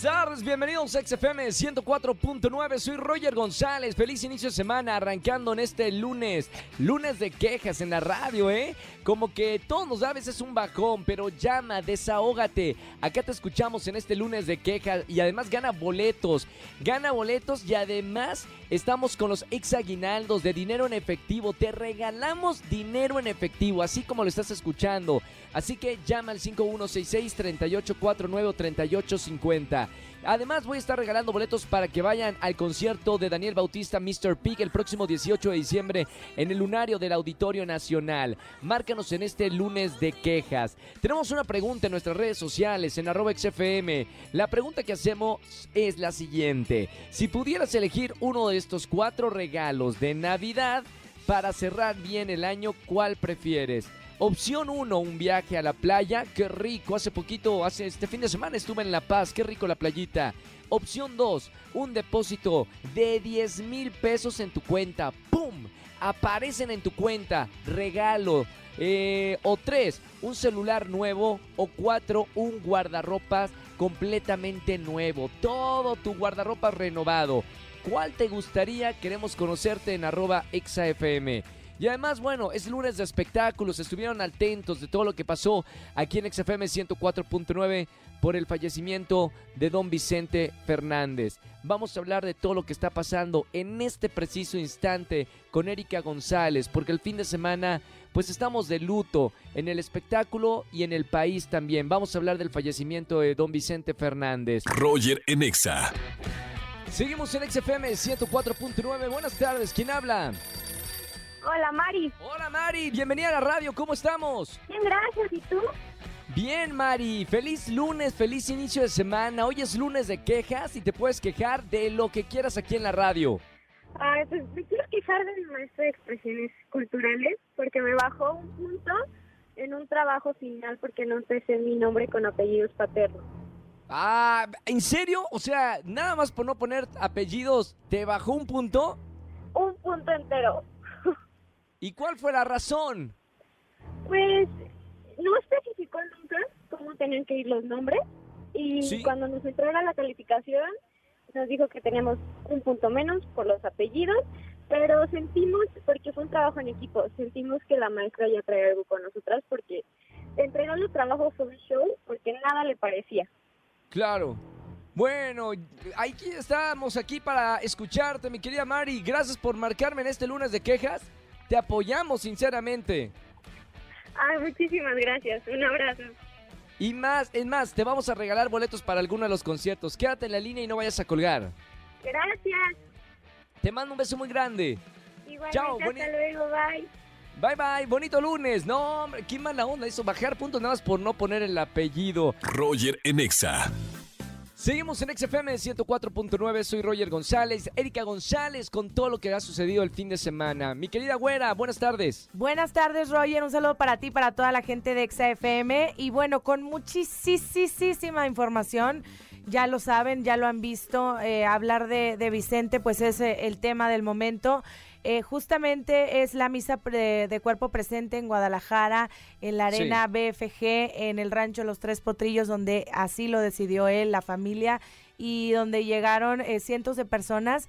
Buenas tardes, bienvenidos a XFM 104.9, soy Roger González, feliz inicio de semana arrancando en este lunes, lunes de quejas en la radio, ¿eh? Como que todos nos da a veces un bajón, pero llama, desahógate, acá te escuchamos en este lunes de quejas y además gana boletos, gana boletos y además estamos con los ex aguinaldos de dinero en efectivo, te regalamos dinero en efectivo, así como lo estás escuchando, así que llama al 5166 3849 o 3850. Además voy a estar regalando boletos para que vayan al concierto de Daniel Bautista Mr. Pig el próximo 18 de diciembre en el lunario del Auditorio Nacional. Márcanos en este lunes de quejas. Tenemos una pregunta en nuestras redes sociales en arroba XFM. La pregunta que hacemos es la siguiente. Si pudieras elegir uno de estos cuatro regalos de Navidad para cerrar bien el año, ¿cuál prefieres? Opción 1, un viaje a la playa. Qué rico. Hace poquito, hace este fin de semana estuve en La Paz. Qué rico la playita. Opción 2, un depósito de 10 mil pesos en tu cuenta. ¡Pum! Aparecen en tu cuenta. Regalo. Eh, o 3, un celular nuevo. O 4, un guardarropas completamente nuevo. Todo tu guardarropas renovado. ¿Cuál te gustaría? Queremos conocerte en arroba exafm. Y además, bueno, es lunes de espectáculos. Estuvieron atentos de todo lo que pasó aquí en XFM 104.9 por el fallecimiento de don Vicente Fernández. Vamos a hablar de todo lo que está pasando en este preciso instante con Erika González, porque el fin de semana pues estamos de luto en el espectáculo y en el país también. Vamos a hablar del fallecimiento de don Vicente Fernández. Roger en Exa. Seguimos en XFM 104.9. Buenas tardes, ¿quién habla? Hola, Mari. Hola Mari, bienvenida a la radio, ¿cómo estamos? Bien, gracias. ¿Y tú? Bien, Mari, feliz lunes, feliz inicio de semana. Hoy es lunes de quejas y te puedes quejar de lo que quieras aquí en la radio. Ay, pues me quiero quejar del maestro de expresiones culturales porque me bajó un punto en un trabajo final porque no empecé mi nombre con apellidos paternos. Ah, ¿en serio? O sea, nada más por no poner apellidos, ¿te bajó un punto? Un punto entero. ¿Y cuál fue la razón? Pues no especificó nunca cómo tenían que ir los nombres y Sí. cuando nos entrega la calificación nos dijo que teníamos un punto menos por los apellidos, pero sentimos, porque fue un trabajo en equipo, sentimos que la maestra ya traía algo con nosotras porque entregar los trabajos fue un show porque nada le parecía. Claro. Bueno, aquí estamos aquí para escucharte, mi querida Mari. Gracias por marcarme en este lunes de quejas. Te apoyamos sinceramente. Ay, muchísimas gracias. Un abrazo. Y más, es más, te vamos a regalar boletos para alguno de los conciertos. Quédate en la línea y no vayas a colgar. Gracias. Te mando un beso muy grande. Igualmente, Chao, hasta boni- luego. Bye. Bye bye, bonito lunes. No, hombre, qué mala onda eso. Bajar puntos nada más por no poner el apellido. Roger en Exa. Seguimos en XFM 104.9, soy Roger González, Erika González con todo lo que ha sucedido el fin de semana. Mi querida güera, buenas tardes. Buenas tardes, Roger. Un saludo para ti, para toda la gente de XFM. Y bueno, con muchísima información. Ya lo saben, ya lo han visto. eh, hablar de, de Vicente, pues es eh, el tema del momento. Eh, justamente es la misa pre- de cuerpo presente en Guadalajara, en la Sí. arena BFG, en el rancho Los Tres Potrillos, donde así lo decidió él, la familia, y donde llegaron eh, cientos de personas.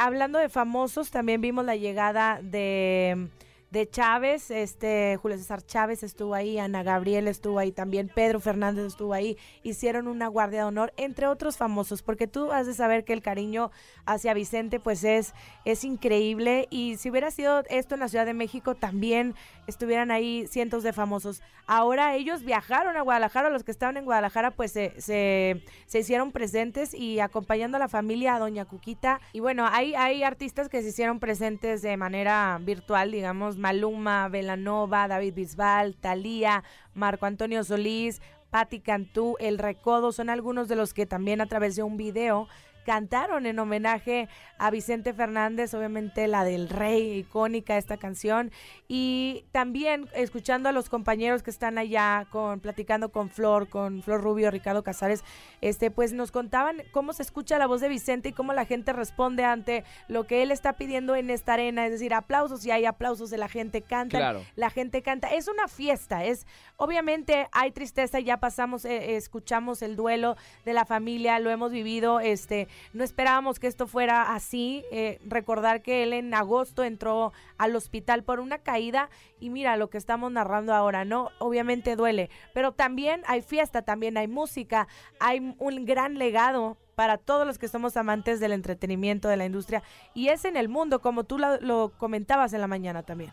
Hablando de famosos, también vimos la llegada de, de Chávez, este Julio César Chávez estuvo ahí, Ana Gabriel estuvo ahí también, Pedro Fernández estuvo ahí, hicieron una guardia de honor, entre otros famosos, porque tú has de saber que el cariño hacia Vicente pues es, es increíble y si hubiera sido esto en la Ciudad de México también estuvieran ahí cientos de famosos. Ahora ellos viajaron a Guadalajara, los que estaban en Guadalajara pues se, se, se hicieron presentes y acompañando a la familia, a Doña Cuquita. Y bueno, hay, hay artistas que se hicieron presentes de manera virtual, digamos, Maluma, Velanova, David Bisbal, Talía, Marco Antonio Solís, Patti Cantú, El Recodo, son algunos de los que también a través de un video cantaron en homenaje a Vicente Fernández, obviamente la del rey, icónica esta canción, y también escuchando a los compañeros que están allá con platicando con Flor, con Flor Rubio, Ricardo Casares, este pues nos contaban cómo se escucha la voz de Vicente y cómo la gente responde ante lo que él está pidiendo en esta arena, es decir, aplausos y hay aplausos de la gente canta, la gente canta, es una fiesta, es obviamente hay tristeza, ya pasamos eh, escuchamos el duelo de la familia, lo hemos vivido, este no esperábamos que esto fuera así, eh, recordar que él en agosto entró al hospital por una caída y mira lo que estamos narrando ahora, ¿no? Obviamente duele, pero también hay fiesta, también hay música, hay un gran legado para todos los que somos amantes del entretenimiento, de la industria, y es en el mundo, como tú lo, comentabas en la mañana también.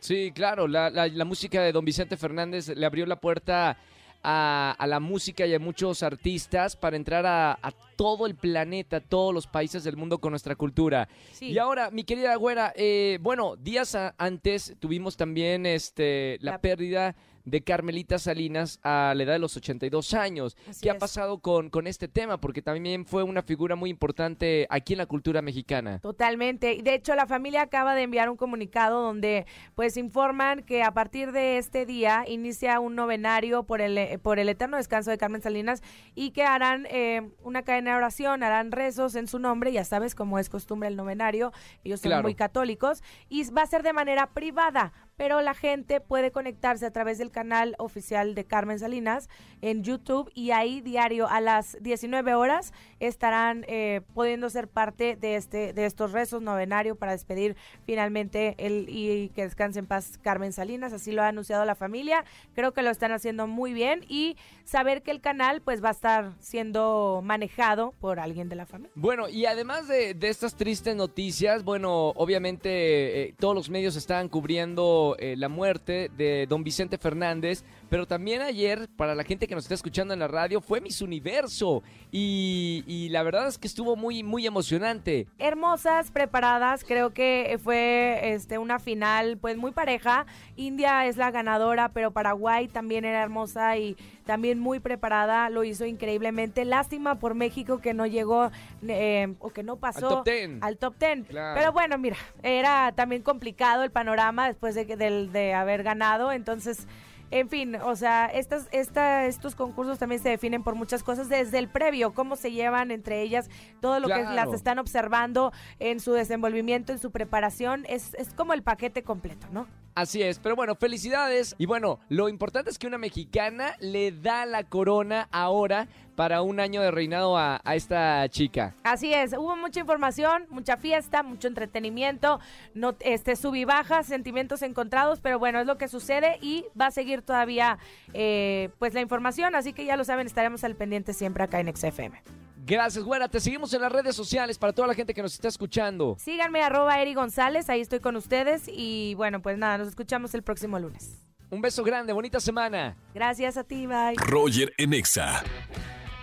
Sí, claro, la, la, música de don Vicente Fernández le abrió la puerta a, la música y a muchos artistas para entrar a, todo el planeta, todos los países del mundo con nuestra cultura. Y ahora, mi querida güera, eh, bueno, días antes tuvimos también este la, pérdida de Carmelita Salinas a la edad de los 82 años. ¿Qué ha pasado con, con este tema? Porque también fue una figura muy importante aquí en la cultura mexicana. Totalmente. De hecho, la familia acaba de enviar un comunicado donde pues informan que a partir de este día inicia un novenario por el, por el eterno descanso de Carmen Salinas y que harán eh, una cadena de oración, harán rezos en su nombre, ya sabes cómo es costumbre el novenario, ellos son muy católicos, y va a ser de manera privada pero la gente puede conectarse a través del canal oficial de Carmen Salinas en YouTube y ahí diario a las 19 horas estarán eh, pudiendo ser parte de este de estos rezos novenario para despedir finalmente el y que descanse en paz Carmen Salinas, así lo ha anunciado la familia, creo que lo están haciendo muy bien y saber que el canal pues va a estar siendo manejado por alguien de la familia. Bueno, y además de, estas tristes noticias, bueno, obviamente eh, todos los medios están cubriendo la muerte de don Vicente Fernández, pero también ayer, para la gente que nos está escuchando en la radio, fue Miss Universo. Y, la verdad es que estuvo muy, muy emocionante. Hermosas, preparadas. Creo que fue este, una final pues muy pareja. India es la ganadora, pero Paraguay también era hermosa y también muy preparada. Lo hizo increíblemente. Lástima por México que no llegó eh, o que no pasó al top ten. Pero bueno, mira, era también complicado el panorama después de, de, de haber ganado. Entonces en fin, o sea, estas, esta, estos concursos también se definen por muchas cosas desde el previo, cómo se llevan entre ellas, todo lo que las están observando en su desenvolvimiento, en su preparación, es, es como el paquete completo, ¿no? Así es, pero bueno, felicidades. Y bueno, lo importante es que una mexicana le da la corona ahora para un año de reinado a, esta chica. Así es, hubo mucha información, mucha fiesta, mucho entretenimiento, no, este sub y bajas, sentimientos encontrados, pero bueno, es lo que sucede y va a seguir todavía eh, pues la información, así que ya lo saben, estaremos al pendiente siempre acá en XFM. Gracias, güera. Te seguimos en las redes sociales para toda la gente que nos está escuchando. Síganme, arroba Eri González, ahí estoy con ustedes. Y bueno, pues nada, nos escuchamos el próximo lunes. Un beso grande, bonita semana. Gracias a ti, bye. Roger Enexa.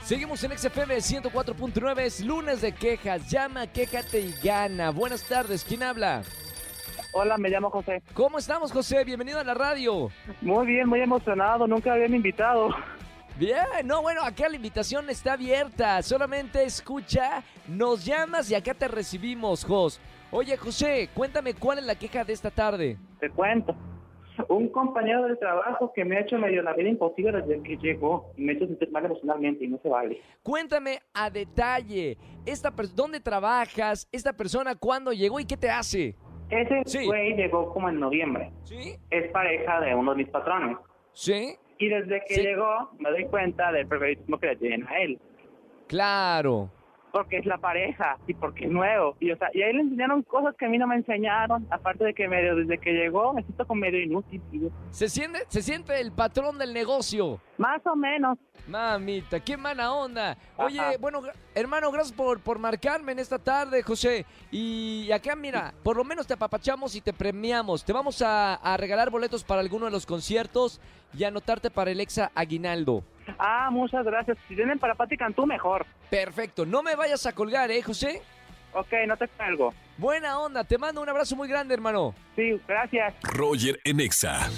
Seguimos en XFM 104.9, es lunes de quejas. Llama, quéjate y gana. Buenas tardes, ¿quién habla? Hola, me llamo José. ¿Cómo estamos, José? Bienvenido a la radio. Muy bien, muy emocionado, nunca habían invitado. Bien, no, bueno, acá la invitación está abierta. Solamente escucha, nos llamas y acá te recibimos, Jos. Oye, José, cuéntame cuál es la queja de esta tarde. Te cuento. Un compañero del trabajo que me ha hecho medio la vida imposible desde que llegó y me ha hecho sentir mal emocionalmente y no se vale. Cuéntame a detalle, esta ¿dónde trabajas? ¿Esta persona cuándo llegó y qué te hace? Ese güey llegó como en noviembre. ¿Sí? Es pareja de uno de mis patrones. ¿Sí? Y desde que llegó me doy cuenta del favoritismo que le tienen a él. Claro. Porque es la pareja y porque es nuevo. Y, o sea, y a él le enseñaron cosas que a mí no me enseñaron. Aparte de que medio, desde que llegó me siento como medio inútil. ¿Se siente, se siente el patrón del negocio. Más o menos. Mamita, qué mala onda. Oye, bueno, hermano, gracias por, por marcarme en esta tarde, José. Y acá, mira, por lo menos te apapachamos y te premiamos. Te vamos a, a regalar boletos para alguno de los conciertos y anotarte para el Exa Aguinaldo. Ah, muchas gracias. Si tienen para Pati Cantú, mejor. Perfecto. No me vayas a colgar, ¿eh, José? Ok, no te cuelgo. Buena onda. Te mando un abrazo muy grande, hermano. Sí, gracias. Roger en Exa.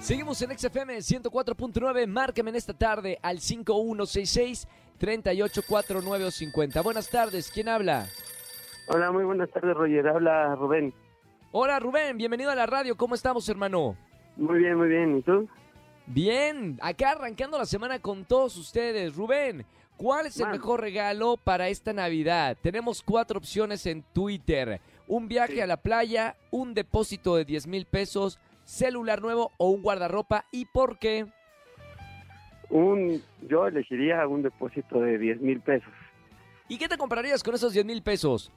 Seguimos en XFM 104.9. Márcame en esta tarde al 5166 384950. Buenas tardes, ¿quién habla? Hola, muy buenas tardes, Roger. Habla Rubén. Hola Rubén, bienvenido a la radio, ¿cómo estamos hermano? Muy bien, muy bien. ¿Y tú? Bien, acá arrancando la semana con todos ustedes. Rubén, ¿cuál es el Man. mejor regalo para esta Navidad? Tenemos cuatro opciones en Twitter. Un viaje Sí. a la playa, un depósito de 10 mil pesos, celular nuevo o un guardarropa. ¿Y por qué? Un, yo elegiría un depósito de 10 mil pesos. ¿Y qué te comprarías con esos 10 mil pesos?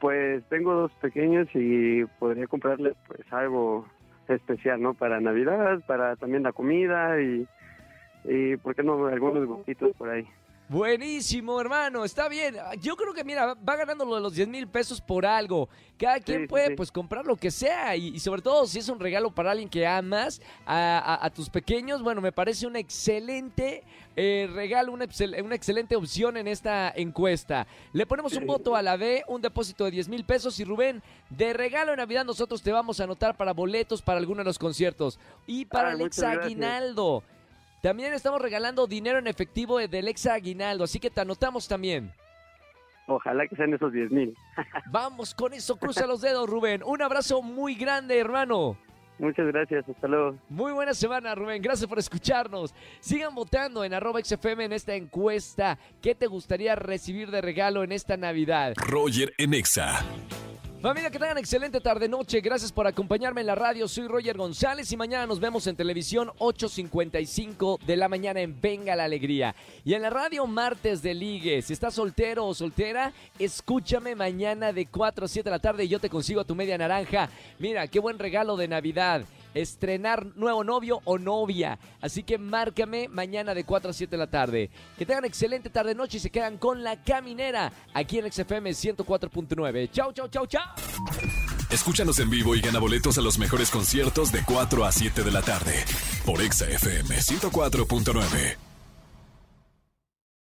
Pues tengo dos pequeños y podría comprarles pues algo especial, ¿no? Para Navidad, para también la comida y, y ¿por qué no? Algunos gustitos por ahí. Buenísimo, hermano, está bien. Yo creo que, mira, va ganando lo de los 10 mil pesos por algo. Cada quien sí, puede, sí. pues, comprar lo que sea. Y, y sobre todo, si es un regalo para alguien que amas, a, a- a tus pequeños, bueno, me parece un excelente eh, regalo, una, una excelente opción en esta encuesta. Le ponemos un voto a la B, un depósito de 10 mil pesos. Y Rubén, de regalo de Navidad, nosotros te vamos a anotar para boletos para alguno de los conciertos. Y para Ah, el muchas ex gracias. También estamos regalando dinero en efectivo del ex aguinaldo, así que te anotamos también. Ojalá que sean esos 10 mil. Vamos con eso, cruza los dedos, Rubén. Un abrazo muy grande, hermano. Muchas gracias. Hasta luego. Muy buena semana, Rubén. Gracias por escucharnos. Sigan votando en arroba XFM en esta encuesta. ¿Qué te gustaría recibir de regalo en esta Navidad? Roger en Exa. Familia, que tengan excelente tarde-noche. Gracias por acompañarme en la radio. Soy Roger González y mañana nos vemos en televisión 8.55 de la mañana en Venga la Alegría. Y en la radio martes de ligue. Si estás soltero o soltera, escúchame mañana de 4 a 7 de la tarde y yo te consigo tu media naranja. Mira, qué buen regalo de Navidad. Estrenar nuevo novio o novia. Así que márcame mañana de 4 a 7 de la tarde. Que tengan excelente tarde-noche y se quedan con la caminera aquí en XFM 104.9. Chau, chau, chau, chau. Escúchanos en vivo y gana boletos a los mejores conciertos de 4 a 7 de la tarde. Por Exa FM 104.9.